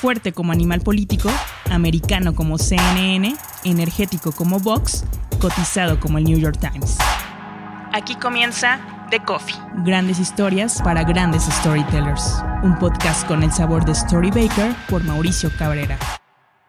Fuerte como animal político, americano como CNN, energético como Vox, cotizado como el New York Times. Aquí comienza The Coffee. Grandes historias para grandes storytellers. Un podcast con el sabor de Story Baker por Mauricio Cabrera.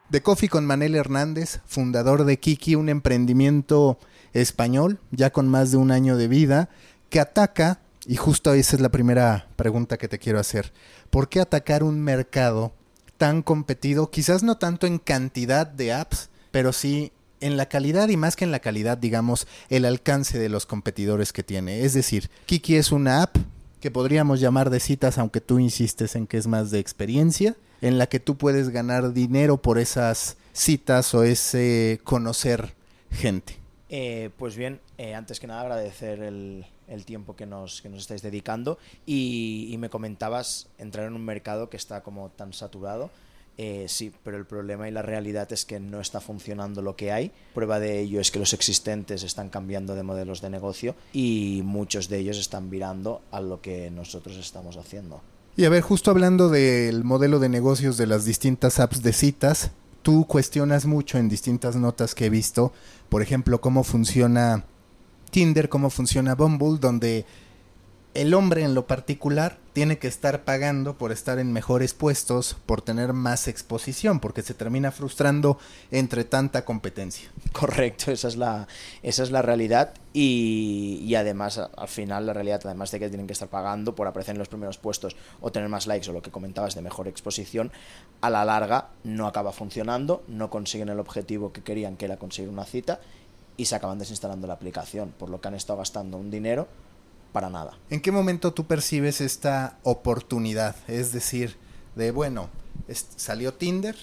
The Coffee con Manel Hernández, fundador de Kiki, un emprendimiento español, ya con más de un año de vida, que ataca, y justo esa es la primera pregunta que te quiero hacer, ¿por qué atacar un mercado tan competido? Quizás no tanto en cantidad de apps, pero sí en la calidad y más que en la calidad, digamos, el alcance de los competidores que tiene. Es decir, Kiki es una app que podríamos llamar de citas, aunque tú insistes en que es más de experiencia, en la que tú puedes ganar dinero por esas citas o ese conocer gente. Eh, pues bien, eh, antes que nada agradecer el, tiempo que nos, que nos estáis dedicando y, y, me comentabas entrar en un mercado que está como tan saturado. Eh, sí, pero el problema y la realidad es que no está funcionando lo que hay. Prueba de ello es que los existentes están cambiando de modelos de negocio y muchos de ellos están virando a lo que nosotros estamos haciendo. Y a ver, justo hablando del modelo de negocios de las distintas apps de citas, tú cuestionas mucho en distintas notas que he visto, por ejemplo, cómo funciona Tinder, cómo funciona Bumble, donde el hombre en lo particular tiene que estar pagando por estar en mejores puestos, por tener más exposición, porque se termina frustrando entre tanta competencia. Correcto, esa es la, esa es la realidad y, y, además al final la realidad, además de que tienen que estar pagando por aparecer en los primeros puestos o tener más likes o lo que comentabas de mejor exposición, a la larga no acaba funcionando, no consiguen el objetivo que querían que era conseguir una cita y se acaban desinstalando la aplicación, por lo que han estado gastando un dinero para nada. ¿En qué momento tú percibes esta oportunidad? Es decir, de bueno, salió Tinder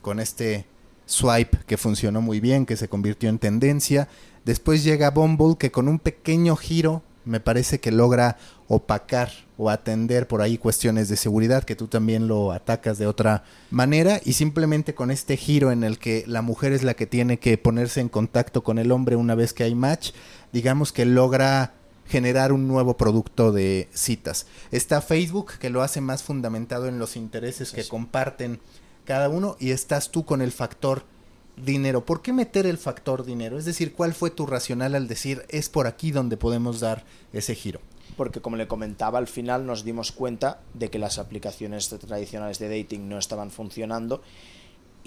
con este swipe que funcionó muy bien, que se convirtió en tendencia. Después llega Bumble que con un pequeño giro me parece que logra opacar o atender por ahí cuestiones de seguridad que tú también lo atacas de otra manera y simplemente con este giro en el que la mujer es la que tiene que ponerse en contacto con el hombre una vez que hay match, digamos que logra generar un nuevo producto de citas. Está Facebook, que lo hace más fundamentado en los intereses que comparten cada uno, y estás tú con el factor dinero. ¿Por qué meter el factor dinero? Es decir, ¿cuál fue tu racional al decir es por aquí donde podemos dar ese giro? Porque como le comentaba, al final nos dimos cuenta de que las aplicaciones tradicionales de dating no estaban funcionando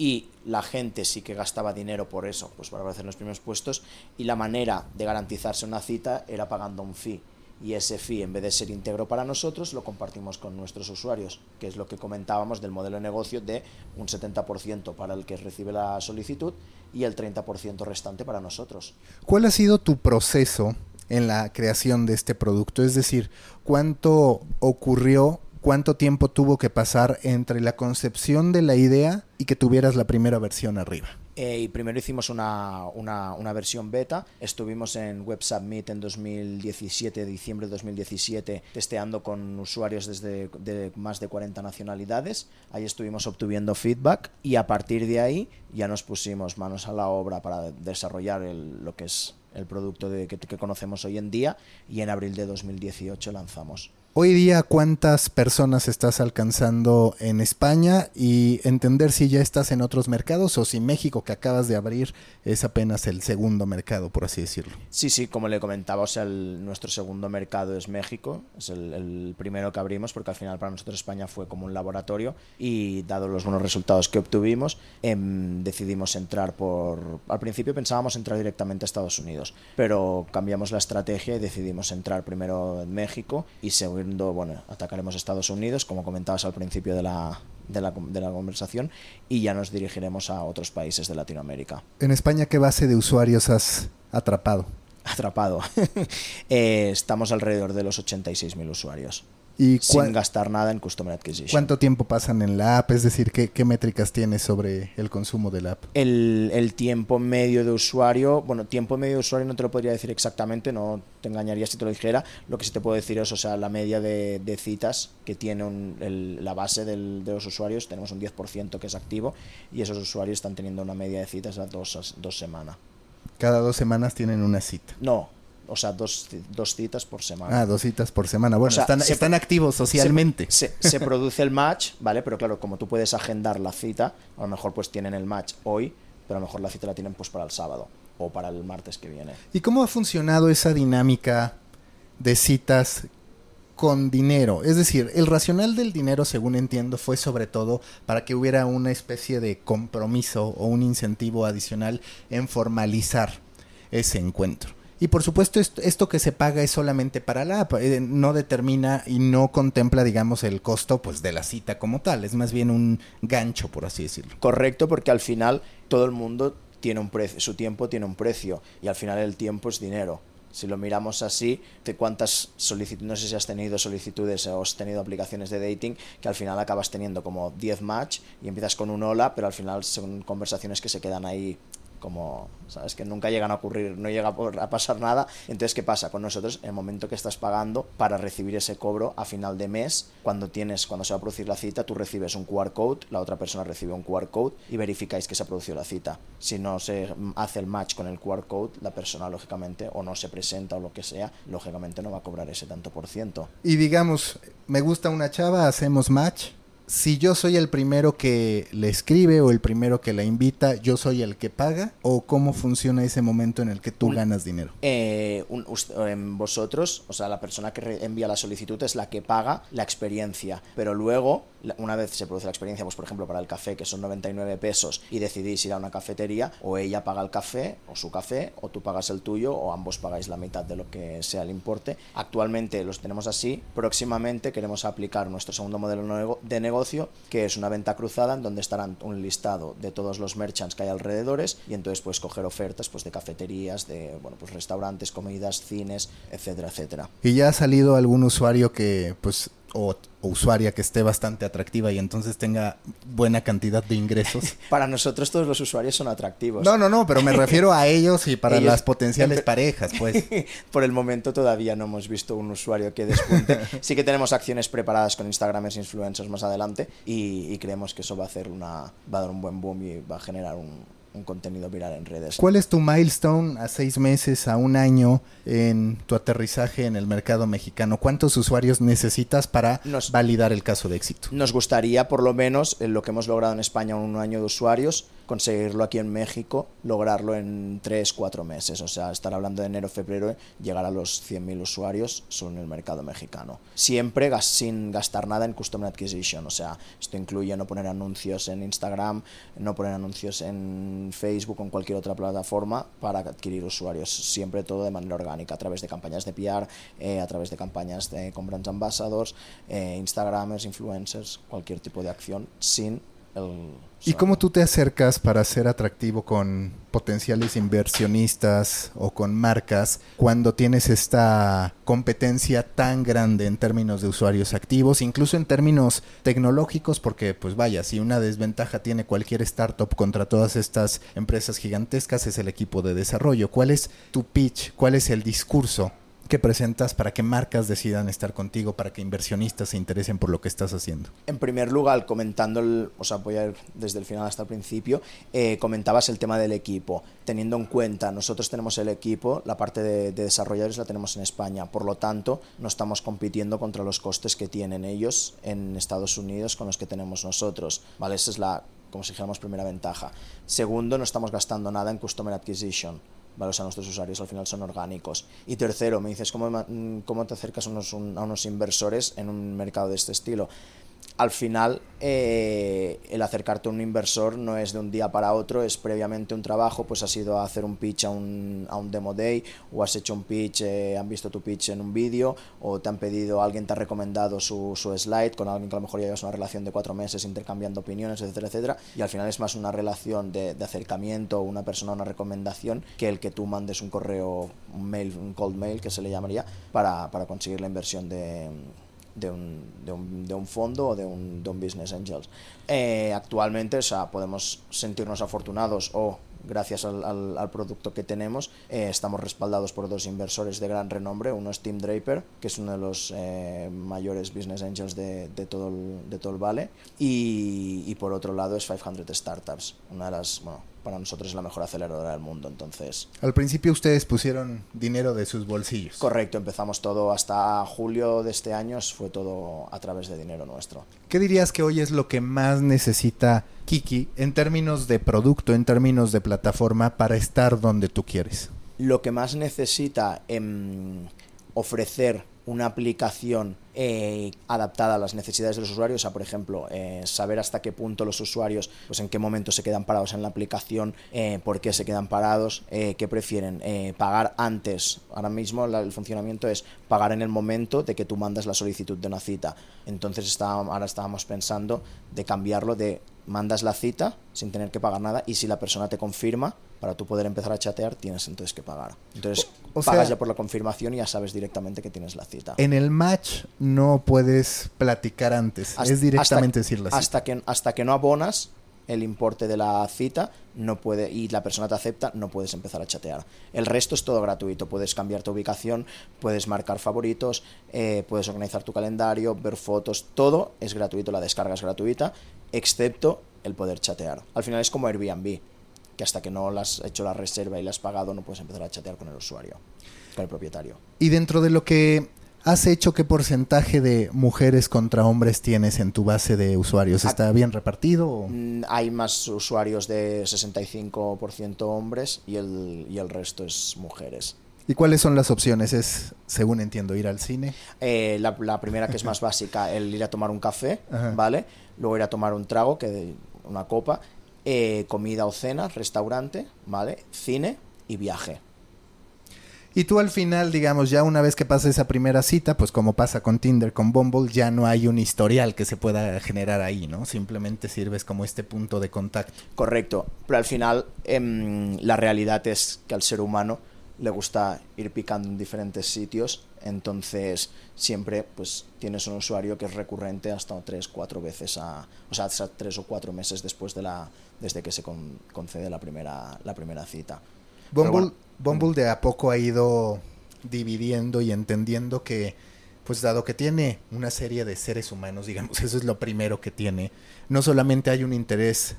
y la gente sí que gastaba dinero por eso, pues para aparecer en los primeros puestos, y la manera de garantizarse una cita era pagando un fee. Y ese fee, en vez de ser íntegro para nosotros, lo compartimos con nuestros usuarios, que es lo que comentábamos del modelo de negocio de un 70% para el que recibe la solicitud y el 30% restante para nosotros. ¿Cuál ha sido tu proceso en la creación de este producto? Es decir, ¿cuánto ocurrió cuánto tiempo tuvo que pasar entre la concepción de la idea y que tuvieras la primera versión arriba. Eh, y primero hicimos una, una, versión beta, estuvimos en Web Submit en 2017, diciembre de 2017, testeando con usuarios desde de más de 40 nacionalidades, ahí estuvimos obteniendo feedback y a partir de ahí ya nos pusimos manos a la obra para desarrollar lo que es el producto de, que, que conocemos hoy en día y en abril de 2018 lanzamos. Hoy día, ¿cuántas personas estás alcanzando en España? Y entender si ya estás en otros mercados o si México que acabas de abrir es apenas el segundo mercado, por así decirlo. Sí, sí, como le comentaba, nuestro segundo mercado es México, es el, primero que abrimos porque al final para nosotros España fue como un laboratorio y dado los buenos resultados que obtuvimos, em, decidimos entrar por... Al principio pensábamos entrar directamente a Estados Unidos, pero cambiamos la estrategia y decidimos entrar primero en México y seguir bueno, atacaremos Estados Unidos, como comentabas al principio de la, de la, de la, conversación, y ya nos dirigiremos a otros países de Latinoamérica. ¿En España qué base de usuarios has atrapado? Atrapado. Eh, estamos alrededor de los 86.000 usuarios sin gastar nada en Customer Acquisition. ¿Cuánto tiempo pasan en la app? Es decir, ¿qué, qué métricas tienes sobre el consumo de la app? El, el, tiempo medio de usuario, bueno, tiempo medio de usuario no te lo podría decir exactamente, no te engañaría si te lo dijera. Lo que sí te puedo decir es, o sea, la media de, de citas que tiene el, la base del, de los usuarios, tenemos un 10% que es activo y esos usuarios están teniendo una media de citas a dos, dos semanas. Cada dos semanas tienen una cita. No, o sea, dos, dos citas por semana. Ah, dos citas por semana. Bueno, están, están activos socialmente. Se, se, produce el match, ¿vale? Pero claro, como tú puedes agendar la cita, a lo mejor pues tienen el match hoy, pero a lo mejor la cita la tienen pues para el sábado o para el martes que viene. ¿Y cómo ha funcionado esa dinámica de citas con dinero. Es decir, el racional del dinero, según entiendo, fue sobre todo para que hubiera una especie de compromiso o un incentivo adicional en formalizar ese encuentro. Y por supuesto esto, que se paga es solamente para la app, eh, no determina y no contempla, digamos, el costo pues de la cita como tal, es más bien un gancho, por así decirlo. Correcto, porque al final todo el mundo tiene un precio, su tiempo tiene un precio y al final el tiempo es dinero. Si lo miramos así, de cuántas solicitudes, no sé si has tenido solicitudes o has tenido aplicaciones de dating, que al final acabas teniendo como 10 match y empiezas con un hola, pero al final son conversaciones que se quedan ahí como, ¿sabes? Que nunca llegan a ocurrir, no llega a pasar nada. Entonces, ¿qué pasa con nosotros? En el momento que estás pagando para recibir ese cobro a final de mes, cuando tienes, cuando se va a producir la cita, tú recibes un QR code, la otra persona recibe un QR code y verificáis que se ha producido la cita. Si no se hace el match con el QR code, la persona, lógicamente, o no se presenta o lo que sea, lógicamente no va a cobrar ese tanto por ciento. Y digamos, me gusta una chava, hacemos match si yo soy el primero que le escribe o el primero que la invita, yo soy el que paga o cómo funciona ese momento en el que tú ganas dinero? Eh, vosotros, o sea, la persona que envía la solicitud es la que paga la experiencia, pero luego, una vez se produce la experiencia, pues por ejemplo para el café, que son 99 pesos, y decidís ir a una cafetería, o ella paga el café, o su café, o tú pagas el tuyo, o ambos pagáis la mitad de lo que sea el importe. Actualmente los tenemos así, próximamente queremos aplicar nuestro segundo modelo de negocio que es una venta cruzada en donde estarán un listado de todos los merchants que hay alrededores y entonces puedes coger ofertas pues de cafeterías, de bueno, pues restaurantes, comidas, cines, etcétera, etcétera. ¿Y ya ha salido algún usuario que pues o, usuaria que esté bastante atractiva y entonces tenga buena cantidad de ingresos. Para nosotros todos los usuarios son atractivos. No, no, no, pero me refiero a ellos y para las potenciales parejas, pues. Por el momento todavía no hemos visto un usuario que despunte. Sí que tenemos acciones preparadas con Instagramers influencers más adelante y, y creemos que eso va a hacer una va a dar un buen boom y va a generar un, un contenido viral en redes. ¿Cuál es tu milestone a seis meses, a un año en tu aterrizaje en el mercado mexicano? ¿Cuántos usuarios necesitas para validar el caso de éxito? Nos gustaría, por lo menos, lo que hemos logrado en España, un año de usuarios, conseguirlo aquí en México, lograrlo en 3, 4 meses. O sea, estar hablando de enero, febrero, llegar a los 100.000 usuarios solo en el mercado mexicano. Siempre sin gastar nada en Customer Acquisition. O sea, esto incluye no poner anuncios en Instagram, no poner anuncios en Facebook o en cualquier otra plataforma para adquirir usuarios. Siempre todo de manera orgánica, a través de campañas de PR, eh, a través de campañas de, con ambassadors, eh, Instagramers, influencers, cualquier tipo de acción sin ¿Y cómo tú te acercas para ser atractivo con potenciales inversionistas o con marcas cuando tienes esta competencia tan grande en términos de usuarios activos, incluso en términos tecnológicos? Porque, pues vaya, si una desventaja tiene cualquier startup contra todas estas empresas gigantescas es el equipo de desarrollo. ¿Cuál es tu pitch? ¿Cuál es el discurso que presentas para que marcas decidan estar contigo, para que inversionistas se interesen por lo que estás haciendo? En primer lugar, comentando, el, o sea, voy a ir desde el final hasta el principio, eh, comentabas el tema del equipo. Teniendo en cuenta, nosotros tenemos el equipo, la parte de, desarrolladores la tenemos en España, por lo tanto, no estamos compitiendo contra los costes que tienen ellos en Estados Unidos con los que tenemos nosotros. ¿vale? Esa es la, como dijéramos, primera ventaja. Segundo, no estamos gastando nada en Customer Acquisition ¿vale? O nuestros usuarios al final son orgánicos. Y tercero, me dices, ¿cómo, mm, cómo te acercas unos, a unos inversores en un mercado de este estilo? Al final eh, el acercarte a un inversor no es de un día para otro, es previamente un trabajo, pues has ido a hacer un pitch a un, a un demo day o has hecho un pitch, eh, han visto tu pitch en un vídeo o te han pedido, alguien te ha recomendado su, su, slide con alguien que a lo mejor ya llevas una relación de cuatro meses intercambiando opiniones, etcétera, etcétera, y al final es más una relación de, de acercamiento, una persona, una recomendación, que el que tú mandes un correo, un mail, un cold mail que se le llamaría, para, para conseguir la inversión de de un, de un, de un fondo o de un, de un business angels. Eh, actualmente, o sea, podemos sentirnos afortunados o gracias al, producto que tenemos. Eh, estamos respaldados por dos inversores de gran renombre. Uno es Tim Draper, que es uno de los eh, mayores business angels de, todo el, de todo el Vale. Y, y, por otro lado es 500 Startups, una de las, bueno, para nosotros es la mejor aceleradora del mundo. Entonces, al principio ustedes pusieron dinero de sus bolsillos. Correcto, empezamos todo hasta julio de este año, fue todo a través de dinero nuestro. ¿Qué dirías que hoy es lo que más necesita Kiki en términos de producto, en términos de plataforma para estar donde tú quieres? Lo que más necesita en ofrecer una aplicación eh, adaptada a las necesidades de los usuarios, o sea, por ejemplo, eh, saber hasta qué punto los usuarios, pues en qué momento se quedan parados en la aplicación, eh, por qué se quedan parados, qué prefieren, pagar antes. Ahora mismo el funcionamiento es pagar en el momento de que tú mandas la solicitud de una cita. Entonces ahora estábamos pensando de cambiarlo de mandas la cita sin tener que pagar nada y si la persona te confirma, para tú poder empezar a chatear tienes entonces que pagar. Entonces pagas ya por la confirmación y ya sabes directamente que tienes la cita. En el match no puedes platicar antes, es directamente decir la cita. Hasta que, hasta que no abonas el importe de la cita no puede y la persona te acepta, no puedes empezar a chatear. El resto es todo gratuito. Puedes cambiar tu ubicación, puedes marcar favoritos, eh, puedes organizar tu calendario, ver fotos, todo es gratuito. La descarga es gratuita, excepto el poder chatear. Al final es como Airbnb que hasta que no has hecho la reserva y le has pagado no puedes empezar a chatear con el usuario, con el propietario. Y dentro de lo que has hecho, ¿qué porcentaje de mujeres contra hombres tienes en tu base de usuarios? ¿Está bien repartido? Mm, hay más usuarios de 65% hombres y el, y el resto es mujeres. ¿Y cuáles son las opciones? Es, según entiendo, ir al cine. Eh, la, primera que es más básica, el ir a tomar un café, ¿vale? Luego ir a tomar un trago, que una copa, eh, comida o cena, restaurante, ¿vale? Cine y viaje. Y tú al final, digamos, ya una vez que pasa esa primera cita, pues como pasa con Tinder, con Bumble, ya no hay un historial que se pueda generar ahí, ¿no? Simplemente sirves como este punto de contacto. Correcto, pero al final em, la realidad es que al ser humano le gusta ir picando en diferentes sitios, entonces siempre pues tienes un usuario que es recurrente hasta tres, cuatro veces a, o sea, hasta tres o cuatro meses después de la, desde que se concede la primera, la primera cita. Bumble, de a poco ha ido dividiendo y entendiendo que, pues dado que tiene una serie de seres humanos, digamos, eso es lo primero que tiene, no solamente hay un interés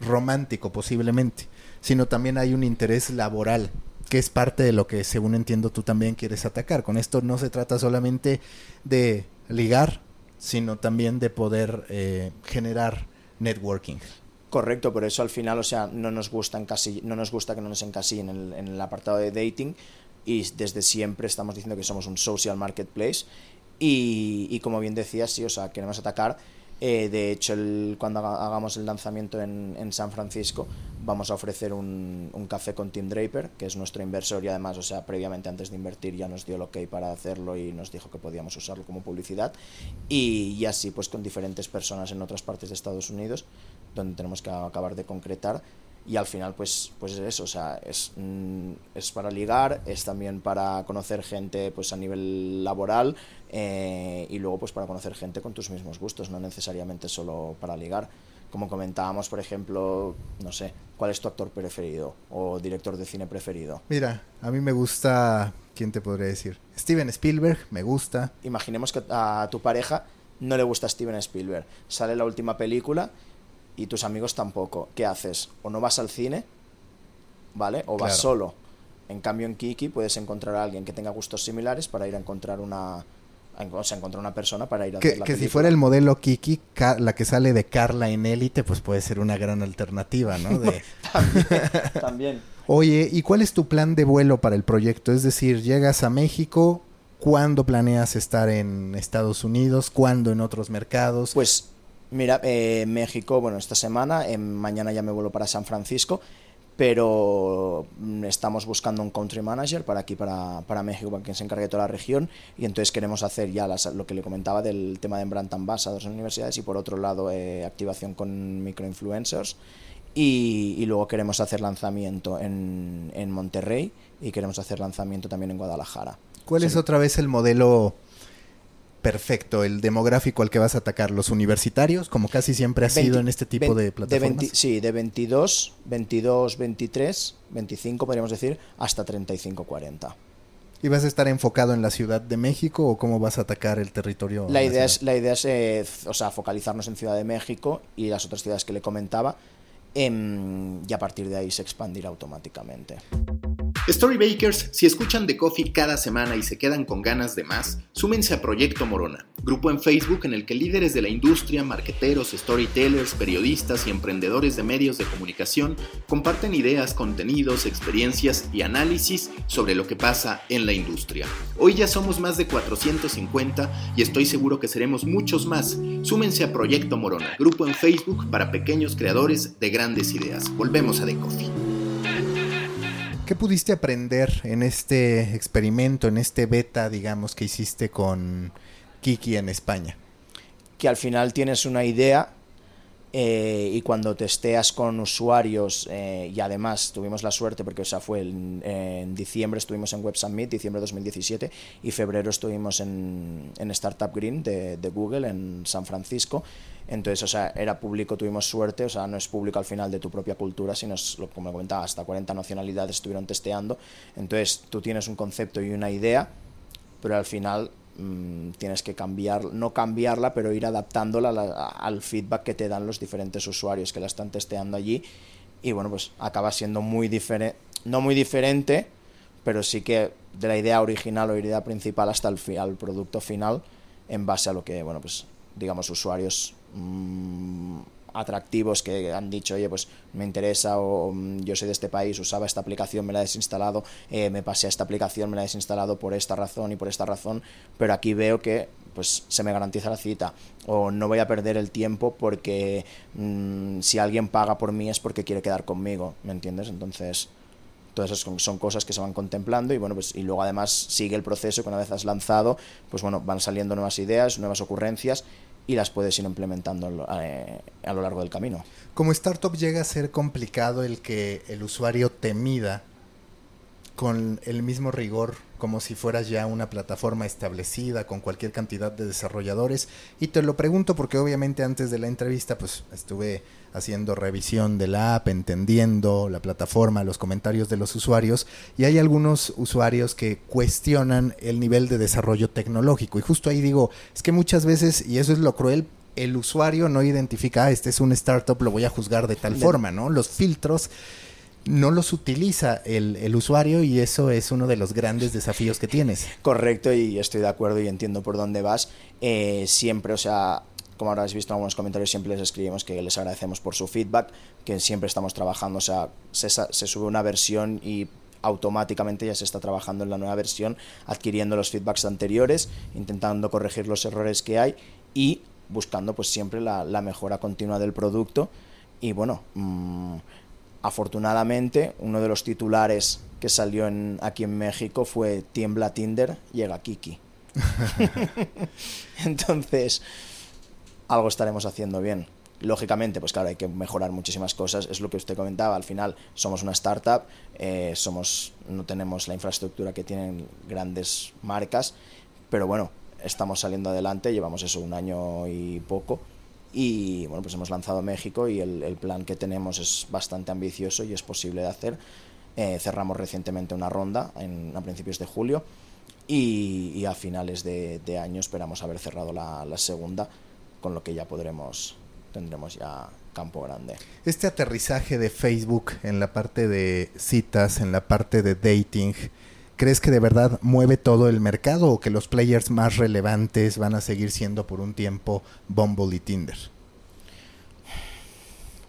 romántico posiblemente, sino también hay un interés laboral que es parte de lo que, según entiendo, tú también quieres atacar. Con esto no se trata solamente de ligar, sino también de poder eh, generar networking. Correcto, por eso al final, o sea, no nos gusta, no nos gusta que no nos encasillen en el, en el apartado de dating y desde siempre estamos diciendo que somos un social marketplace y, y como bien decías, sí, o sea, queremos atacar eh, de hecho, cuando hagamos el lanzamiento en, San Francisco, vamos a ofrecer un, café con Tim Draper, que es nuestro inversor y además, o sea, previamente antes de invertir ya nos dio el ok para hacerlo y nos dijo que podíamos usarlo como publicidad. Y, y así, pues con diferentes personas en otras partes de Estados Unidos, donde tenemos que acabar de concretar y al final pues pues es eso o sea es, mm, es para ligar es también para conocer gente pues a nivel laboral eh, y luego pues para conocer gente con tus mismos gustos, no necesariamente solo para ligar. Como comentábamos, por ejemplo, no sé, ¿cuál es tu actor preferido o director de cine preferido? Mira, a mí me gusta, ¿quién te podría decir? Steven Spielberg, me gusta. Imaginemos que a tu pareja no le gusta Steven Spielberg. Sale la última película y tus amigos tampoco. ¿Qué haces? O no vas al cine, ¿vale? O vas solo. En cambio, en Kiki puedes encontrar a alguien que tenga gustos similares para ir a encontrar una, o sea, encontrar una persona para ir a que, Que si fuera el modelo Kiki, la que sale de Carla en Élite, pues puede ser una gran alternativa, ¿no? también, Oye, ¿y cuál es tu plan de vuelo para el proyecto? Es decir, llegas a México, ¿cuándo planeas estar en Estados Unidos? ¿Cuándo en otros mercados? Pues mira, eh, México, bueno, esta semana, mañana ya me vuelo para San Francisco pero mm, estamos buscando un country manager para aquí, para, para México, para que se encargue de toda la región, y entonces queremos hacer ya lo que le comentaba del tema de Brand Ambassadors en universidades y por otro lado eh, activación con microinfluencers. Y, y, luego queremos hacer lanzamiento en, en, Monterrey y queremos hacer lanzamiento también en Guadalajara. ¿Cuál es otra vez el modelo perfecto, el demográfico al que vas a atacar, los universitarios, como casi siempre ha sido en este tipo de plataformas. sí, de 22, 22, 23, 25 podríamos decir, hasta 35, 40. ¿Y vas a estar enfocado en la Ciudad de México o cómo vas a atacar el territorio? La idea es, la idea es eh, o sea, focalizarnos en Ciudad de México y las otras ciudades que le comentaba em, y a partir de ahí se expandirá automáticamente. Storybakers, si escuchan The Coffee cada semana y se quedan con ganas de más, súmense a Proyecto Morona, grupo en Facebook en el que líderes de la industria, marqueteros, storytellers, periodistas y emprendedores de medios de comunicación comparten ideas, contenidos, experiencias y análisis sobre lo que pasa en la industria. Hoy ya somos más de 450 y estoy seguro que seremos muchos más. Súmense a Proyecto Morona, grupo en Facebook para pequeños creadores de grandes ideas. Volvemos a The Coffee. ¿Qué pudiste aprender en este experimento, en este beta, digamos, que hiciste con Kiki en España? Que al final tienes una idea eh, y cuando testeas con usuarios eh, y además tuvimos la suerte porque o fue en diciembre estuvimos en Web Summit diciembre de 2017 y febrero estuvimos en, Startup Green de, Google en San Francisco entonces, o sea, era público, tuvimos suerte, o sea, no es público al final de tu propia cultura, sino es, como comentaba, hasta 40 nacionalidades estuvieron testeando. Entonces, tú tienes un concepto y una idea, pero al final mm, tienes que cambiar, no cambiarla, pero ir adaptándola al feedback que te dan los diferentes usuarios que la están testeando allí. Y bueno, pues acaba siendo muy diferente, no muy diferente, pero sí que de la idea original o idea principal hasta el producto final en base a lo que, bueno, pues digamos, usuarios mmm, atractivos que han dicho, oye, pues me interesa o mm, yo soy de este país, usaba esta aplicación, me la he desinstalado, eh, me pasé a esta aplicación, me la he desinstalado por esta razón y por esta razón, pero aquí veo que pues se me garantiza la cita o no voy a perder el tiempo porque mmm, si alguien paga por mí es porque quiere quedar conmigo, ¿me entiendes? Entonces todas esas son cosas que se van contemplando y bueno pues y luego además sigue el proceso que una vez has lanzado pues bueno van saliendo nuevas ideas nuevas ocurrencias y las puedes ir implementando eh, a lo largo del camino. Como startup llega a ser complicado el que el usuario te mida con el mismo rigor como si fueras ya una plataforma establecida con cualquier cantidad de desarrolladores y te lo pregunto porque obviamente antes de la entrevista pues estuve haciendo revisión de la app, entendiendo la plataforma, los comentarios de los usuarios y hay algunos usuarios que cuestionan el nivel de desarrollo tecnológico y justo ahí digo, es que muchas veces y eso es lo cruel el usuario no identifica, ah, este es un startup, lo voy a juzgar de tal forma, ¿no? Los filtros no los utiliza el, el, usuario y eso es uno de los grandes desafíos que tienes. Correcto y estoy de acuerdo y entiendo por dónde vas. Eh, siempre, o sea, como habrás visto en algunos comentarios, siempre les escribimos que les agradecemos por su feedback, que siempre estamos trabajando, o sea, se, se sube una versión y automáticamente ya se está trabajando en la nueva versión, adquiriendo los feedbacks anteriores, intentando corregir los errores que hay y buscando pues siempre la, mejora continua del producto y bueno, mmm, Afortunadamente, uno de los titulares que salió en, aquí en México fue Tiembla Tinder, llega Kiki. Entonces, algo estaremos haciendo bien. Lógicamente, pues claro, hay que mejorar muchísimas cosas. Es lo que usted comentaba. Al final, somos una startup, eh, somos, no tenemos la infraestructura que tienen grandes marcas, pero bueno, estamos saliendo adelante. Llevamos eso un año y poco y bueno, pues hemos lanzado México y el, plan que tenemos es bastante ambicioso y es posible de hacer. Eh, cerramos recientemente una ronda en, a principios de julio y, a finales de, de, año esperamos haber cerrado la, la, segunda, con lo que ya podremos, tendremos ya campo grande. Este aterrizaje de Facebook en la parte de citas, en la parte de dating, ¿crees que de verdad mueve todo el mercado o que los players más relevantes van a seguir siendo por un tiempo Bumble y Tinder?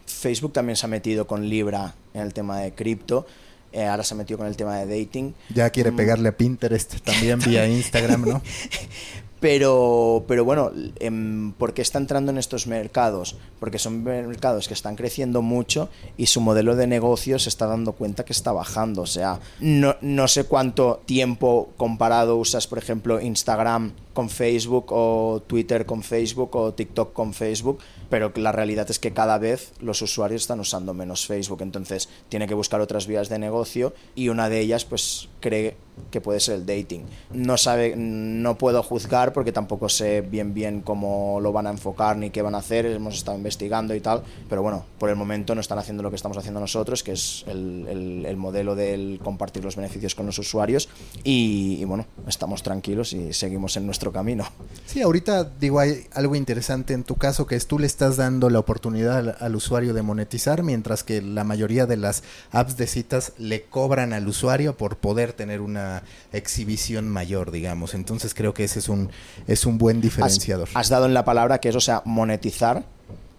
Facebook también se ha metido con Libra en el tema de cripto. Eh, ahora se ha metido con el tema de dating. Ya quiere mm. pegarle a Pinterest también vía Instagram, ¿no? Pero, pero bueno, eh, ¿por qué está entrando en estos mercados? Porque son mercados que están creciendo mucho y su modelo de negocio se está dando cuenta que está bajando. O sea, no, no sé cuánto tiempo comparado usas, por ejemplo, Instagram con Facebook o Twitter con Facebook o TikTok con Facebook, pero la realidad es que cada vez los usuarios están usando menos Facebook, entonces tiene que buscar otras vías de negocio y una de ellas pues cree que puede ser el dating. No sabe, no puedo juzgar porque tampoco sé bien bien cómo lo van a enfocar ni qué van a hacer, hemos estado investigando y tal, pero bueno, por el momento no están haciendo lo que estamos haciendo nosotros, que es el, el, modelo del compartir los beneficios con los usuarios y, y, bueno, estamos tranquilos y seguimos en nuestro camino. Sí, ahorita digo, hay algo interesante en tu caso que es tú le estás dando la oportunidad al, al usuario de monetizar, mientras que la mayoría de las apps de citas le cobran al usuario por poder tener una exhibición mayor, digamos. Entonces creo que ese es un, es un buen diferenciador. Has, has dado en la palabra que es, o sea, monetizar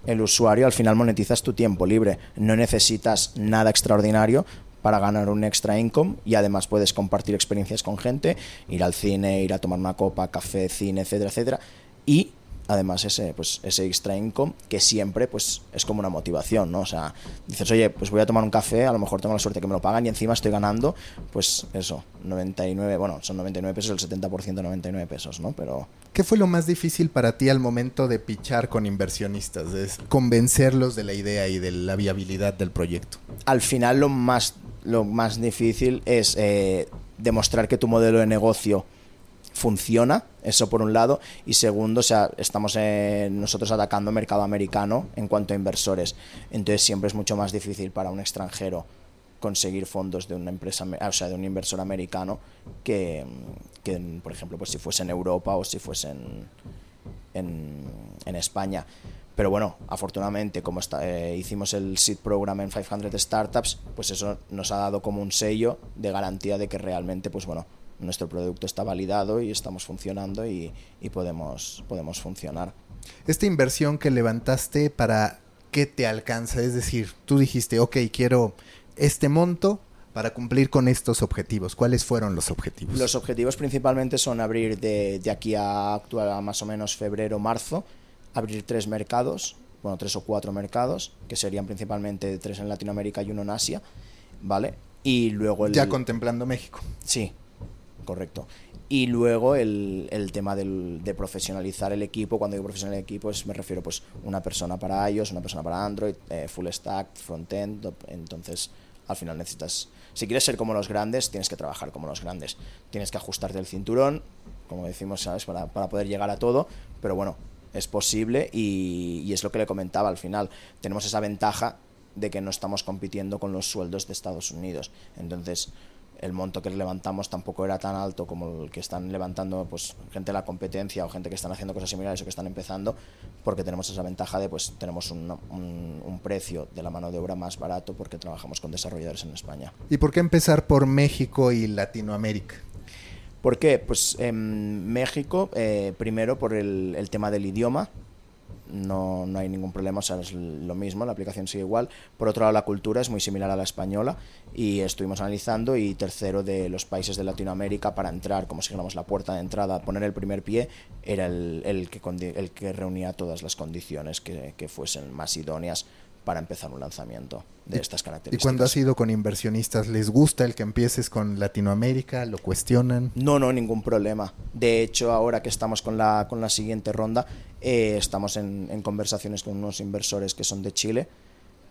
el usuario, al final monetizas tu tiempo libre. No necesitas nada extraordinario para ganar un extra income y además puedes compartir experiencias con gente, ir al cine, ir a tomar una copa, café, cine, etcétera, etcétera. Y además ese, pues, ese extra income que siempre pues, es como una motivación, ¿no? O sea, dices, oye, pues voy a tomar un café, a lo mejor tengo la suerte que me lo pagan y encima estoy ganando, pues eso, 99, bueno, son 99 pesos, el 70% 99 pesos, ¿no? Pero... ¿Qué fue lo más difícil para ti al momento de pichar con inversionistas? Es convencerlos de la idea y de la viabilidad del proyecto. Al final lo más, lo más difícil es eh, demostrar que tu modelo de negocio funciona, eso por un lado, y segundo, o sea, estamos nosotros atacando mercado americano en cuanto a inversores, entonces siempre es mucho más difícil para un extranjero conseguir fondos de una empresa, o sea, de un inversor americano que, que por ejemplo, pues si fuese en Europa o si fuese en, en, España. Pero bueno, afortunadamente, como está, eh, hicimos el SEED Program en 500 Startups, pues eso nos ha dado como un sello de garantía de que realmente, pues bueno, nuestro producto está validado y estamos funcionando y, podemos, podemos funcionar. Esta inversión que levantaste, ¿para qué te alcanza? Es decir, tú dijiste, ok, quiero este monto para cumplir con estos objetivos. ¿Cuáles fueron los objetivos? Los objetivos principalmente son abrir de, de aquí a, a más o menos febrero, marzo, abrir tres mercados, bueno, tres o cuatro mercados, que serían principalmente tres en Latinoamérica y uno en Asia, ¿vale? Y luego Ya contemplando México. Sí, correcto. Y luego el, tema del, de profesionalizar el equipo, cuando digo profesionalizar el equipo es, me refiero pues una persona para iOS, una persona para Android, eh, full stack, frontend, entonces al final necesitas, si quieres ser como los grandes, tienes que trabajar como los grandes, tienes que ajustarte el cinturón, como decimos, ¿sabes? Para, para poder llegar a todo, pero bueno, es posible y, y es lo que le comentaba al final, tenemos esa ventaja de que no estamos compitiendo con los sueldos de Estados Unidos, entonces el monto que levantamos tampoco era tan alto como el que están levantando pues gente de la competencia o gente que están haciendo cosas similares o que están empezando porque tenemos esa ventaja de pues tenemos un, un, un, precio de la mano de obra más barato porque trabajamos con desarrolladores en España. ¿Y por qué empezar por México y Latinoamérica? ¿Por qué? Pues en México, eh, primero por el, el tema del idioma, no, no hay ningún problema, o sea, es lo mismo, la aplicación sigue igual. Por otro lado, la cultura es muy similar a la española y estuvimos analizando. Y tercero, de los países de Latinoamérica, para entrar, como si dijéramos la puerta de entrada, poner el primer pie, era el, el, que, el que reunía todas las condiciones que, que fuesen más idóneas para empezar un lanzamiento de estas características. ¿Y cuando has ido con inversionistas, les gusta el que empieces con Latinoamérica? ¿Lo cuestionan? No, no, ningún problema. De hecho, ahora que estamos con la, con la siguiente ronda, eh, estamos en, en, conversaciones con unos inversores que son de Chile,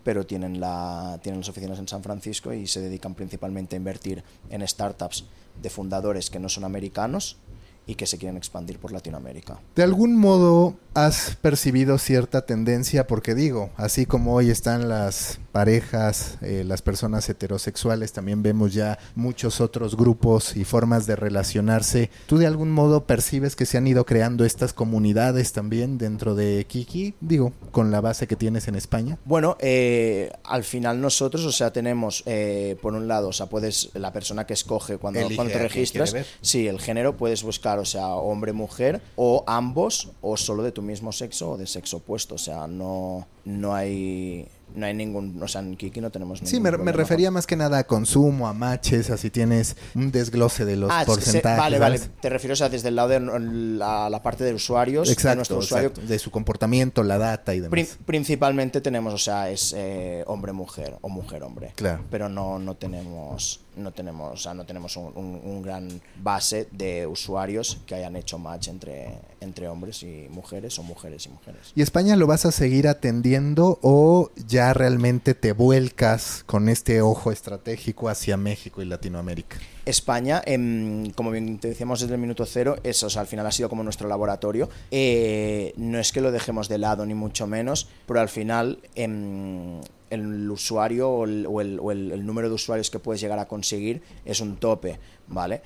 pero tienen, la, tienen las oficinas en San Francisco y se dedican principalmente a invertir en startups de fundadores que no son americanos y que se quieren expandir por Latinoamérica. De algún modo has percibido cierta tendencia, porque digo, así como hoy están las parejas, eh, las personas heterosexuales, también vemos ya muchos otros grupos y formas de relacionarse. ¿Tú de algún modo percibes que se han ido creando estas comunidades también dentro de Kiki? Digo, con la base que tienes en España. Bueno, eh, al final nosotros, o sea, tenemos, eh, por un lado, o sea, puedes, la persona que escoge cuando, cuando te registras, sí, el género, puedes buscar, o sea, hombre, mujer, o ambos, o solo de tu mismo sexo o de sexo opuesto, o sea, no, no hay no hay ningún, o sea, en Kiki no tenemos ningún Sí, me, me refería más que nada a consumo, a matches, así tienes un desglose de los ah, porcentajes. vale, vale, te refieres a desde el lado de la, la parte de usuarios, exacto, de nuestro usuario. Exacto, de su comportamiento, la data y demás. Pri principalmente tenemos, o sea, es eh, hombre-mujer o mujer-hombre. Claro. Pero no, no tenemos no tenemos, o sea, no tenemos un, gran base de usuarios que hayan hecho match entre, entre hombres y mujeres o mujeres y mujeres. ¿Y España lo vas a seguir atendiendo o ya realmente te vuelcas con este ojo estratégico hacia México y Latinoamérica? España, em, como bien te decíamos desde el minuto cero, eso al final ha sido como nuestro laboratorio. Eh, no es que lo dejemos de lado, ni mucho menos, pero al final em, el usuario o, el, número de usuarios que puedes llegar a conseguir es un tope, ¿vale?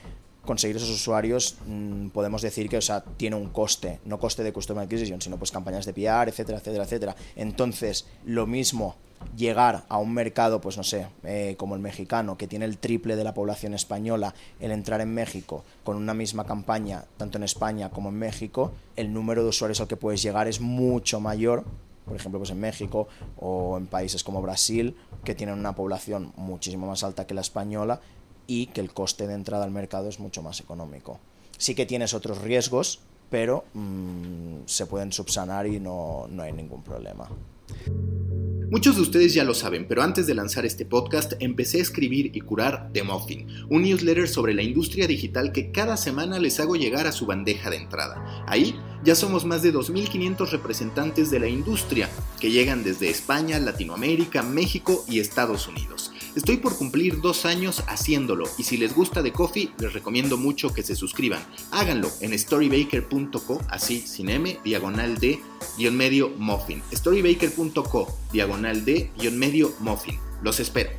conseguir esos usuarios mm, podemos decir que o sea, tiene un coste, no coste de customer acquisition, sino pues campañas de PR, etcétera, etcétera, etcétera. Entonces, lo mismo llegar a un mercado, pues no sé, eh, como el mexicano, que tiene el triple de la población española, el entrar en México con una misma campaña, tanto en España como en México, el número de usuarios al que puedes llegar es mucho mayor, por ejemplo, pues en México o en países como Brasil, que tienen una población muchísimo más alta que la española y que el coste de entrada al mercado es mucho más económico. Sí que tienes otros riesgos, pero mm, se pueden subsanar y no, no hay ningún problema. Muchos de ustedes ya lo saben, pero antes de lanzar este podcast empecé a escribir y curar The Muffin, un newsletter sobre la industria digital que cada semana les hago llegar a su bandeja de entrada. Ahí ya somos más de 2.500 representantes de la industria que llegan desde España, Latinoamérica, México y Estados Unidos. Estoy por cumplir dos años haciéndolo y si les gusta The Coffee les recomiendo mucho que se suscriban. Háganlo en storybaker.co, así sin M, diagonal de guion medio muffin. storybaker.co, diagonal de guion medio muffin. Los espero.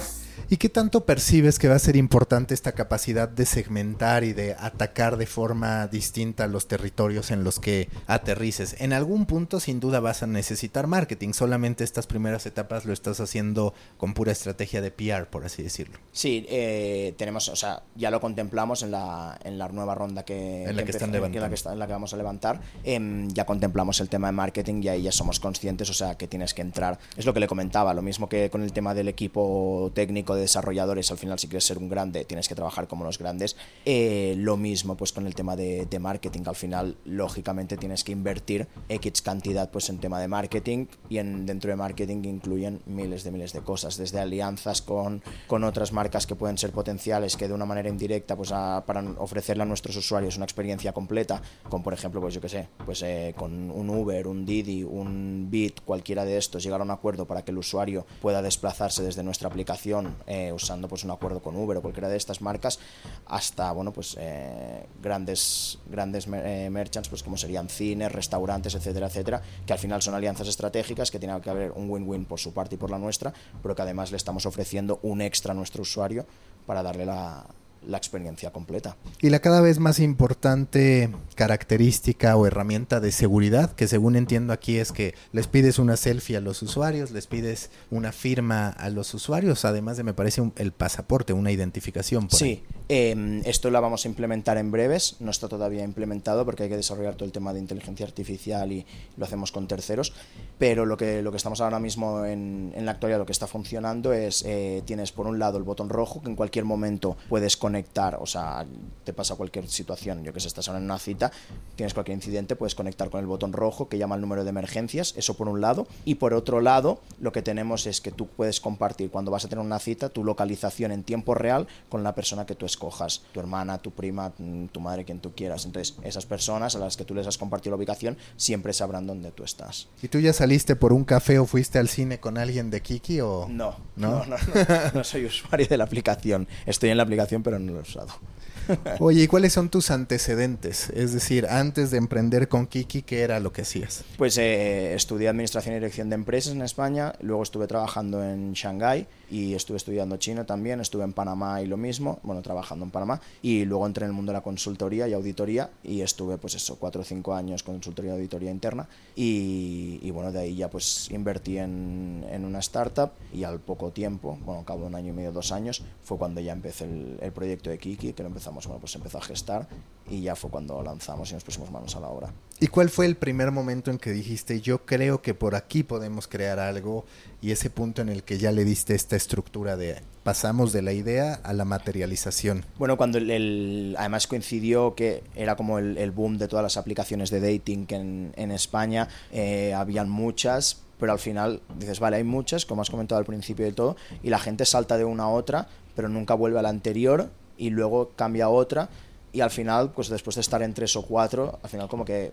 ¿Y qué tanto percibes que va a ser importante esta capacidad de segmentar y de atacar de forma distinta los territorios en los que aterrices? En algún punto sin duda vas a necesitar marketing, solamente estas primeras etapas lo estás haciendo con pura estrategia de PR, por así decirlo. Sí, eh, tenemos, o sea, ya lo contemplamos en la, en la nueva ronda que, en la que, están levantando. En la que, en la que vamos a levantar. Em, ya contemplamos el tema de marketing y ahí ya somos conscientes, o sea, que tienes que entrar. Es lo que le comentaba, lo mismo que con el tema del equipo técnico desarrolladores, al final si quieres ser un grande tienes que trabajar como los grandes. Eh, lo mismo pues con el tema de, marketing, al final lógicamente tienes que invertir X cantidad pues en tema de marketing y en, dentro de marketing incluyen miles de miles de cosas, desde alianzas con, con otras marcas que pueden ser potenciales que de una manera indirecta pues para ofrecerle a nuestros usuarios una experiencia completa, con por ejemplo pues yo que sé, pues eh, con un Uber, un Didi, un Bit, cualquiera de estos, llegar a un acuerdo para que el usuario pueda desplazarse desde nuestra aplicación eh, usando pues un acuerdo con Uber o cualquiera de estas marcas hasta bueno pues eh, grandes grandes eh, merchants pues como serían cines restaurantes etcétera etcétera que al final son alianzas estratégicas que tiene que haber un win-win por su parte y por la nuestra pero que además le estamos ofreciendo un extra a nuestro usuario para darle la, la experiencia completa. Y la cada vez más importante característica o herramienta de seguridad, que según entiendo aquí es que les pides una selfie a los usuarios, les pides una firma a los usuarios, además de me parece el pasaporte, una identificación. sí, em, esto lo vamos a implementar en breves, no está todavía implementado porque hay que desarrollar todo el tema de inteligencia artificial y lo hacemos con terceros, pero lo que, lo que estamos ahora mismo en, en la actualidad, lo que está funcionando es, eh, tienes por un lado el botón rojo que en cualquier momento puedes conectar, o sea, te pasa cualquier situación, yo que sé, estás ahora en una cita, tienes cualquier incidente, puedes conectar con el botón rojo que llama el número de emergencias, eso por un lado, y por otro lado, lo que tenemos es que tú puedes compartir cuando vas a tener una cita tu localización en tiempo real con la persona que tú escojas, tu hermana, tu prima, mm, tu madre, quien tú quieras. Entonces, esas personas a las que tú les has compartido la ubicación siempre sabrán dónde tú estás. ¿Y tú ya saliste por un café o fuiste al cine con alguien de Kiki o no? No, no, no, no soy usuario de la aplicación. Estoy en la aplicación, pero no lo he usado. Oye, ¿y cuáles son tus antecedentes? Es decir, antes de emprender con Kiki, ¿qué era lo que hacías? Pues eh, estudié Administración y Dirección de Empresas en España, luego estuve trabajando en Shanghái y estuve estudiando chino también, estuve en Panamá y lo mismo, bueno, trabajando en Panamá, y luego entré en el mundo de la consultoría y auditoría y estuve pues eso, cuatro o cinco años consultoría y auditoría interna y, bueno, de ahí ya pues invertí en, en, una startup y al poco tiempo, bueno, cabo un año y medio, dos años, fue cuando ya empecé el, el proyecto de Kiki, que lo empezamos, bueno, pues empezó a gestar y ya fue cuando lanzamos y nos pusimos manos a la obra. ¿Y cuál fue el primer momento en que dijiste, yo creo que por aquí podemos crear algo y ese punto en el que ya le diste esta estructura de pasamos de la idea a la materialización? Bueno, cuando el, además coincidió que era como el, boom de todas las aplicaciones de dating que en, en España eh, habían muchas, pero al final dices, vale, hay muchas, como has comentado al principio de todo, y la gente salta de una a otra, pero nunca vuelve a la anterior y luego cambia a otra, y al final, pues después de estar en tres o cuatro, al final como que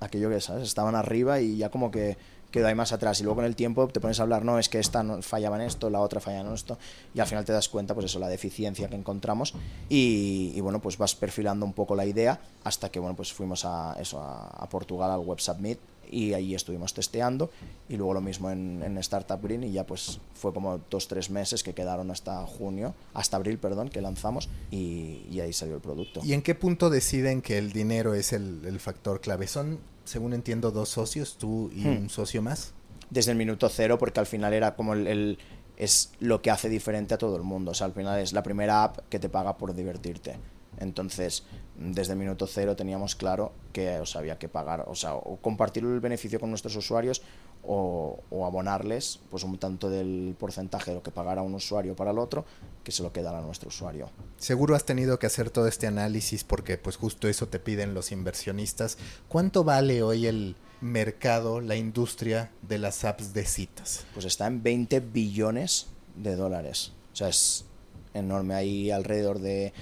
aquello que, ¿sabes? Estaban arriba y ya como que quedó ahí más atrás. Y luego con el tiempo te pones a hablar, no, es que esta no, fallaba en esto, la otra fallaba en esto. Y al final te das cuenta, pues eso, la deficiencia que encontramos. Y, bueno, pues vas perfilando un poco la idea hasta que, bueno, pues fuimos a, eso, a, Portugal al Web Submit y ahí estuvimos testeando y luego lo mismo en, en, Startup Green y ya pues fue como dos tres meses que quedaron hasta junio hasta abril perdón que lanzamos y, y ahí salió el producto y en qué punto deciden que el dinero es el, el factor clave son según entiendo, dos socios, tú y hmm. un socio más. Desde el minuto cero, porque al final era como el, es lo que hace diferente a todo el mundo. O sea, al final es la primera app que te paga por divertirte. Entonces, desde el minuto cero teníamos claro que os había que pagar, o sea, o compartir el beneficio con nuestros usuarios o, abonarles pues un tanto del porcentaje de lo que pagara un usuario para el otro que se lo quedara a nuestro usuario. Seguro has tenido que hacer todo este análisis porque pues justo eso te piden los inversionistas. ¿Cuánto vale hoy el mercado, la industria de las apps de citas? Pues está en 20 billones de dólares. O sea, es enorme. Hay alrededor de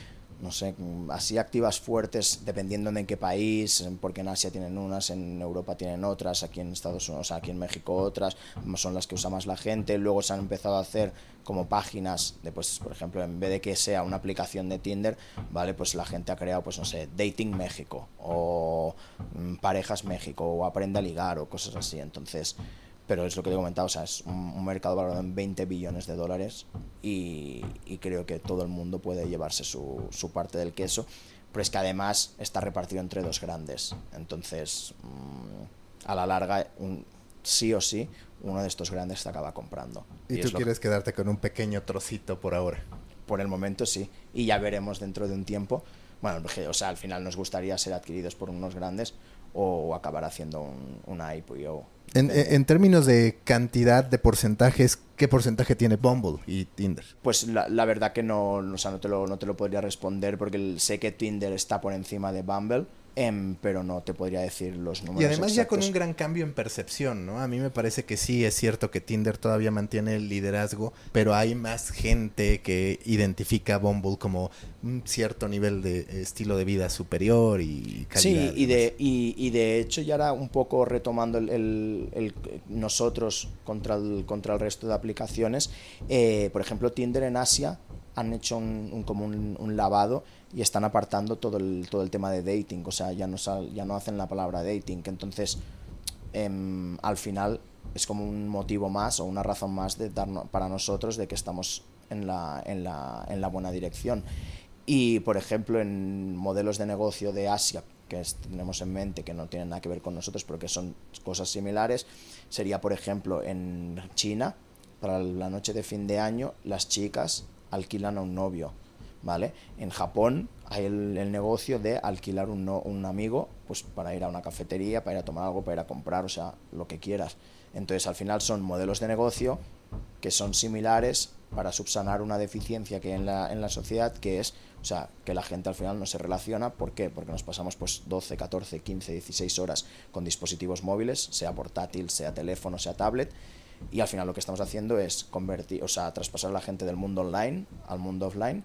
no sé, así activas fuertes dependiendo de en qué país, porque en Asia tienen unas, en Europa tienen otras, aquí en Estados Unidos, aquí en México otras, son las que usa más la gente. Luego se han empezado a hacer como páginas de, pues, por ejemplo, en vez de que sea una aplicación de Tinder, ¿vale? Pues la gente ha creado, pues no sé, Dating México o mm, Parejas México o Aprende a ligar o cosas así. Entonces, pero es lo que te he comentado, o sea, es un, mercado valorado en 20 billones de dólares y, creo que todo el mundo puede llevarse su, su, parte del queso, pero es que además está repartido entre dos grandes, entonces mm, a la larga, un, sí o sí, uno de estos grandes se acaba comprando. ¿Y, tú quieres quedarte con un pequeño trocito por ahora? Por el momento sí, y ya veremos dentro de un tiempo. Bueno, o sea, al final nos gustaría ser adquiridos por unos grandes o acabar haciendo un, una IPO en, términos de cantidad de porcentajes, ¿qué porcentaje tiene Bumble y Tinder? Pues la, la verdad que no, o sea, no, te lo, no te lo podría responder porque sé que Tinder está por encima de Bumble Em, pero no te podría decir los números. Y además ya con un gran cambio en percepción, ¿no? A mí me parece que sí es cierto que Tinder todavía mantiene el liderazgo, pero hay más gente que identifica a Bumble como un cierto nivel de estilo de vida superior y calidad. Sí, y de, y, de hecho ya era un poco retomando el, nosotros contra el, contra el resto de aplicaciones. Eh, por ejemplo, Tinder en Asia han hecho un, como un, lavado y están apartando todo el, todo el tema de dating, o sea, ya no, ya no hacen la palabra dating, entonces em, al final es como un motivo más o una razón más de darnos, para nosotros de que estamos en la, en, la, en la buena dirección. Y, por ejemplo, en modelos de negocio de Asia que tenemos en mente, que no tienen nada que ver con nosotros, pero que son cosas similares, sería, por ejemplo, en China, para la noche de fin de año, las chicas alquilan a un novio, ¿vale? En Japón hay el, negocio de alquilar un, un amigo pues para ir a una cafetería, para ir a tomar algo, para ir a comprar, o sea, lo que quieras. Entonces al final son modelos de negocio que son similares para subsanar una deficiencia que hay en la, en la sociedad, que es, o sea, que la gente al final no se relaciona. ¿Por qué? Porque nos pasamos pues 12, 14, 15, 16 horas con dispositivos móviles, sea portátil, sea teléfono, sea tablet, y al final lo que estamos haciendo es convertir, o sea, traspasar a la gente del mundo online al mundo offline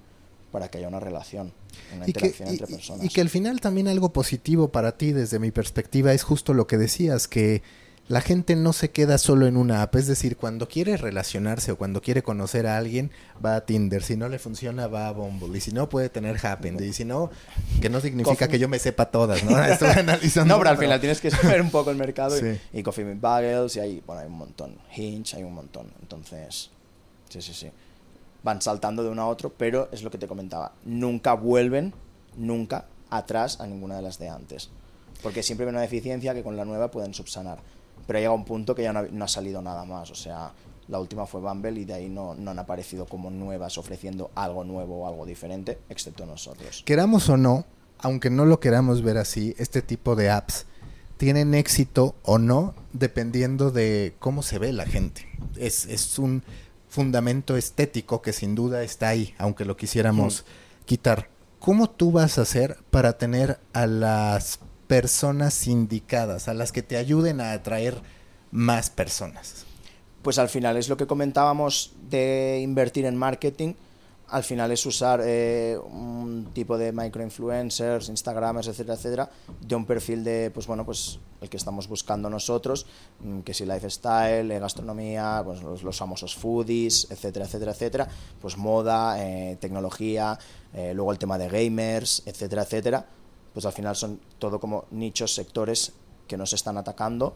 para que haya una relación, una interacción entre personas. Y que al final también algo positivo para ti desde mi perspectiva es justo lo que decías, que la gente no se queda solo en una app, es decir, cuando quiere relacionarse o cuando quiere conocer a alguien, va a Tinder, si no le funciona, va a Bumble, y si no, puede tener Happen, y si no, que no significa que yo me sepa todas, ¿no? Estoy analizando. no, pero al final tienes que saber un poco el mercado, y, Coffee Meet Bagels, y hay, bueno, hay un montón, Hinge, hay un montón, entonces, sí, sí, sí. Van saltando de uno a otro, pero es lo que te comentaba, nunca vuelven, nunca, atrás a ninguna de las de antes. Porque siempre hay una deficiencia que con la nueva pueden subsanar pero llega un punto que ya no ha, salido nada más. O sea, la última fue Bumble y de ahí no, no han aparecido como nuevas ofreciendo algo nuevo o algo diferente, excepto nosotros. Queramos o no, aunque no lo queramos ver así, este tipo de apps tienen éxito o no dependiendo de cómo se ve la gente. Es, es un fundamento estético que sin duda está ahí, aunque lo quisiéramos quitar. ¿Cómo tú vas a hacer para tener a las personas indicadas, a las que te ayuden a atraer más personas? Pues al final es lo que comentábamos de invertir en marketing al final es usar eh, un tipo de microinfluencers, Instagramers, etcétera, etcétera, de un perfil de, pues bueno, pues el que estamos buscando nosotros, mm, que si lifestyle, eh, gastronomía, pues los, famosos foodies, etcétera, etcétera, etcétera, pues moda, eh, tecnología, luego el tema de gamers, etcétera, etcétera, pues al final son todo como nichos, sectores que nos están atacando,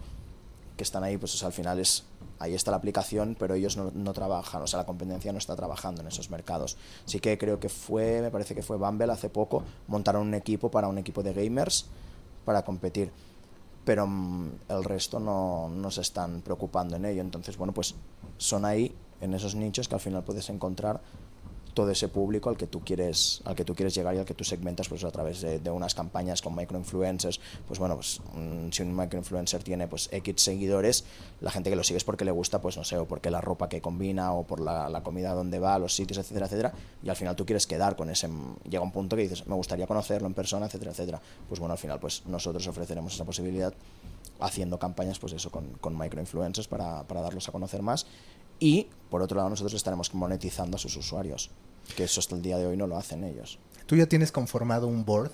que están ahí, pues al final es ahí está la aplicación, pero ellos no, trabajan, o sea, la competencia no está trabajando en esos mercados. Sí que creo que fue, me parece que fue Bumble hace poco, montaron un equipo para un equipo de gamers para competir, pero mm, el resto no, no se están preocupando en ello. Entonces, bueno, pues son ahí, en esos nichos que al final puedes encontrar todo ese público al que tú quieres al que tú quieres llegar y al que tú segmentas pues a través de, unas campañas con microinfluencers pues bueno pues si un microinfluencer tiene pues x seguidores la gente que lo sigue es porque le gusta pues no sé o porque la ropa que combina o por la, la comida donde va los sitios etcétera etcétera y al final tú quieres quedar con ese llega un punto que dices me gustaría conocerlo en persona etcétera etcétera. Pues bueno al final pues nosotros ofreceremos esa posibilidad haciendo campañas pues eso con, con microinfluencers para, para darlos a conocer más y por otro lado nosotros estaremos monetizando a sus usuarios, que eso hasta el día de hoy no lo hacen ellos. ¿Tú ya tienes conformado un board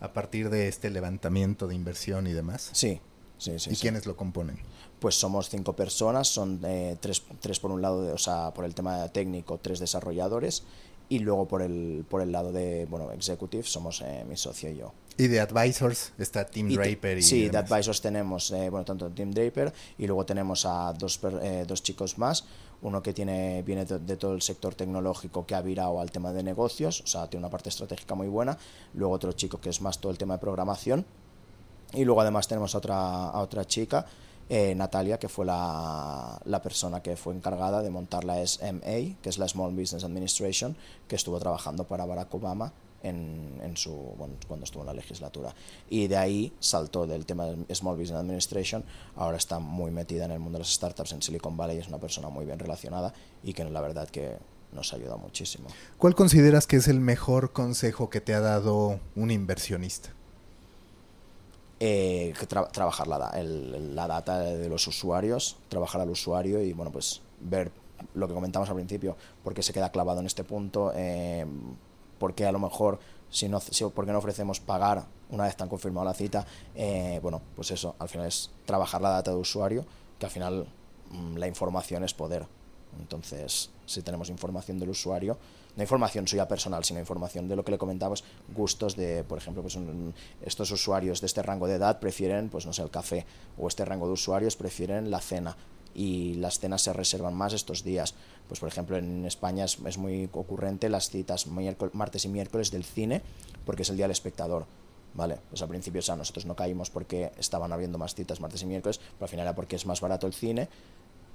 a partir de este levantamiento de inversión y demás? Sí, sí, sí. ¿Y quiénes lo componen? Pues somos cinco personas, son eh, tres, tres, por un lado, o sea, por el tema técnico, tres desarrolladores y luego por el, por el lado de, bueno, executive somos eh, mi socio y yo. Y de advisors está Tim Draper. Y sí, de advisors tenemos, eh, bueno, tanto Tim Draper y luego tenemos a dos, eh, dos chicos más. Uno que tiene viene de, todo el sector tecnológico que ha virado al tema de negocios, o sea, tiene una parte estratégica muy buena. Luego otro chico que es más todo el tema de programación. Y luego además tenemos a otra, a otra chica eh, Natalia, que fue la, la, persona que fue encargada de montar la SMA, que es la Small Business Administration, que estuvo trabajando para Barack Obama en, en su, cuando estuvo en la legislatura. Y de ahí saltó del tema de Small Business Administration, ahora está muy metida en el mundo de las startups en Silicon Valley, es una persona muy bien relacionada y que la verdad que nos ayuda muchísimo. ¿Cuál consideras que es el mejor consejo que te ha dado un inversionista? Eh, trabajar la, la data de los usuarios, trabajar al usuario y bueno, pues ver lo que comentamos al principio, por qué se queda clavado en este punto, eh, por qué a lo mejor, si no, si, no ofrecemos pagar una vez tan confirmado la cita, eh, bueno, pues eso, al final es trabajar la data de usuario, que al final mm, la información es poder. Entonces, si tenemos información del usuario, no información suya personal, sino información de lo que le comentamos, gustos de, por ejemplo, pues estos usuarios de este rango de edad prefieren, pues no sé, el café, o este rango de usuarios prefieren la cena y las cenas se reservan más estos días. Pues por ejemplo en España es, muy ocurrente las citas martes y miércoles del cine porque es el día del espectador. Vale, pues al principio o nosotros no caímos porque estaban habiendo más citas martes y miércoles, pero al final era porque es más barato el cine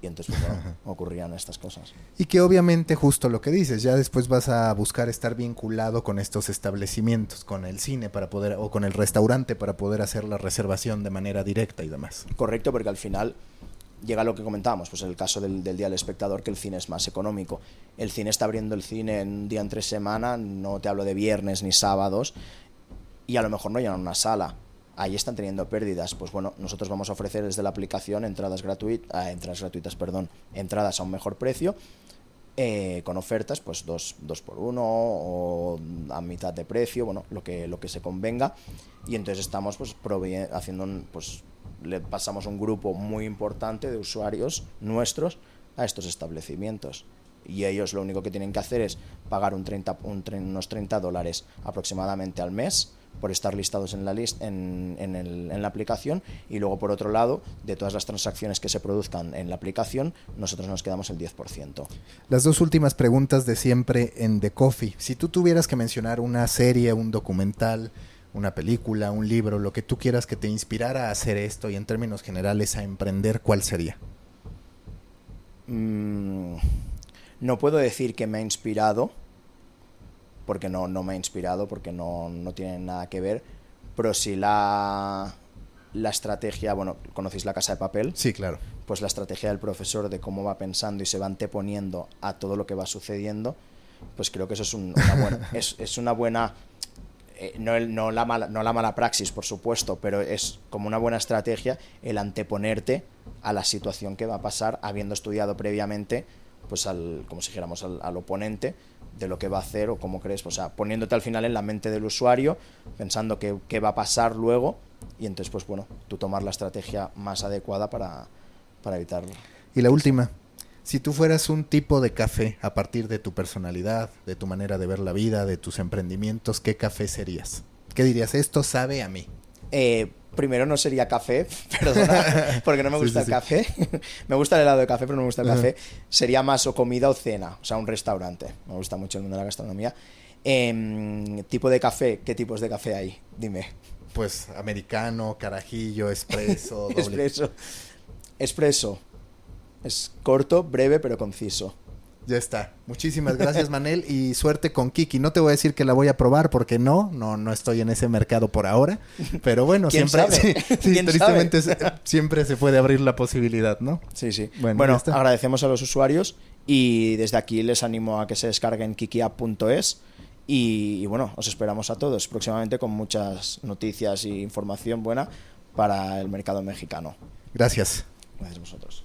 y entonces pues, ocurrían estas cosas. Y que obviamente justo lo que dices, ya después vas a buscar estar vinculado con estos establecimientos, con el cine para poder o con el restaurante para poder hacer la reservación de manera directa y demás. Correcto, porque al final llega lo que comentábamos, pues el caso del, del, día del espectador, que el cine es más económico. El cine está abriendo el cine en un día en tres semanas, no te hablo de viernes ni sábados, y a lo mejor no llenan una sala ahí están teniendo pérdidas. Pues bueno, nosotros vamos a ofrecer desde la aplicación entradas gratuitas, entradas gratuitas, perdón, entradas a un mejor precio. Eh, con ofertas, pues dos, dos por uno o a mitad de precio, bueno, lo que, lo que se convenga. Y entonces estamos pues haciendo, pues le pasamos un grupo muy importante de usuarios nuestros a estos establecimientos. Y ellos lo único que tienen que hacer es pagar un 30, unos 30 dólares aproximadamente al mes por estar listados en la, list, en, en, el, en, la aplicación y luego por otro lado de todas las transacciones que se produzcan en la aplicación nosotros nos quedamos el 10%. Las dos últimas preguntas de siempre en The Coffee. Si tú tuvieras que mencionar una serie, un documental, una película, un libro, lo que tú quieras que te inspirara a hacer esto y en términos generales a emprender, ¿cuál sería? Mm, no puedo decir que me ha inspirado porque no, no me ha inspirado, porque no, no tiene nada que ver, pero si la, la estrategia, bueno, ¿conocéis la casa de papel? Sí, claro. Pues la estrategia del profesor de cómo va pensando y se va anteponiendo a todo lo que va sucediendo, pues creo que eso es, una, buena, es, es, una buena eh, no, no, la mala, no la mala praxis, por supuesto, pero es como una buena estrategia el anteponerte a la situación que va a pasar habiendo estudiado previamente, pues al, como si dijéramos, al, oponente de lo que va a hacer o cómo crees, o sea, poniéndote al final en la mente del usuario, pensando qué, qué va a pasar luego y entonces, pues bueno, tú tomar la estrategia más adecuada para, para evitarlo. Y la última, si tú fueras un tipo de café a partir de tu personalidad, de tu manera de ver la vida, de tus emprendimientos, ¿qué café serías? ¿Qué dirías? Esto sabe a mí. Eh, primero no sería café, perdona, porque no me gusta el café. me gusta el helado de café, pero no me gusta el café. Sería más o comida o cena, o sea, un restaurante. Me gusta mucho el mundo de la gastronomía. Em, tipo de café, ¿qué tipos de café hay? Dime. Pues americano, carajillo, espresso. doble... Espresso. Espresso. Es corto, breve, pero conciso. Ya está. Muchísimas gracias, Manel, y suerte con Kiki. No te voy a decir que la voy a probar porque no, no, no estoy en ese mercado por ahora. Pero bueno, siempre, tristemente siempre se puede abrir la posibilidad, ¿no? Sí, sí. Bueno, agradecemos a los usuarios y desde aquí les animo a que se descarguen kikiapp.es y, y bueno, os esperamos a todos próximamente con muchas noticias e información buena para el mercado mexicano. Gracias. Gracias a vosotros.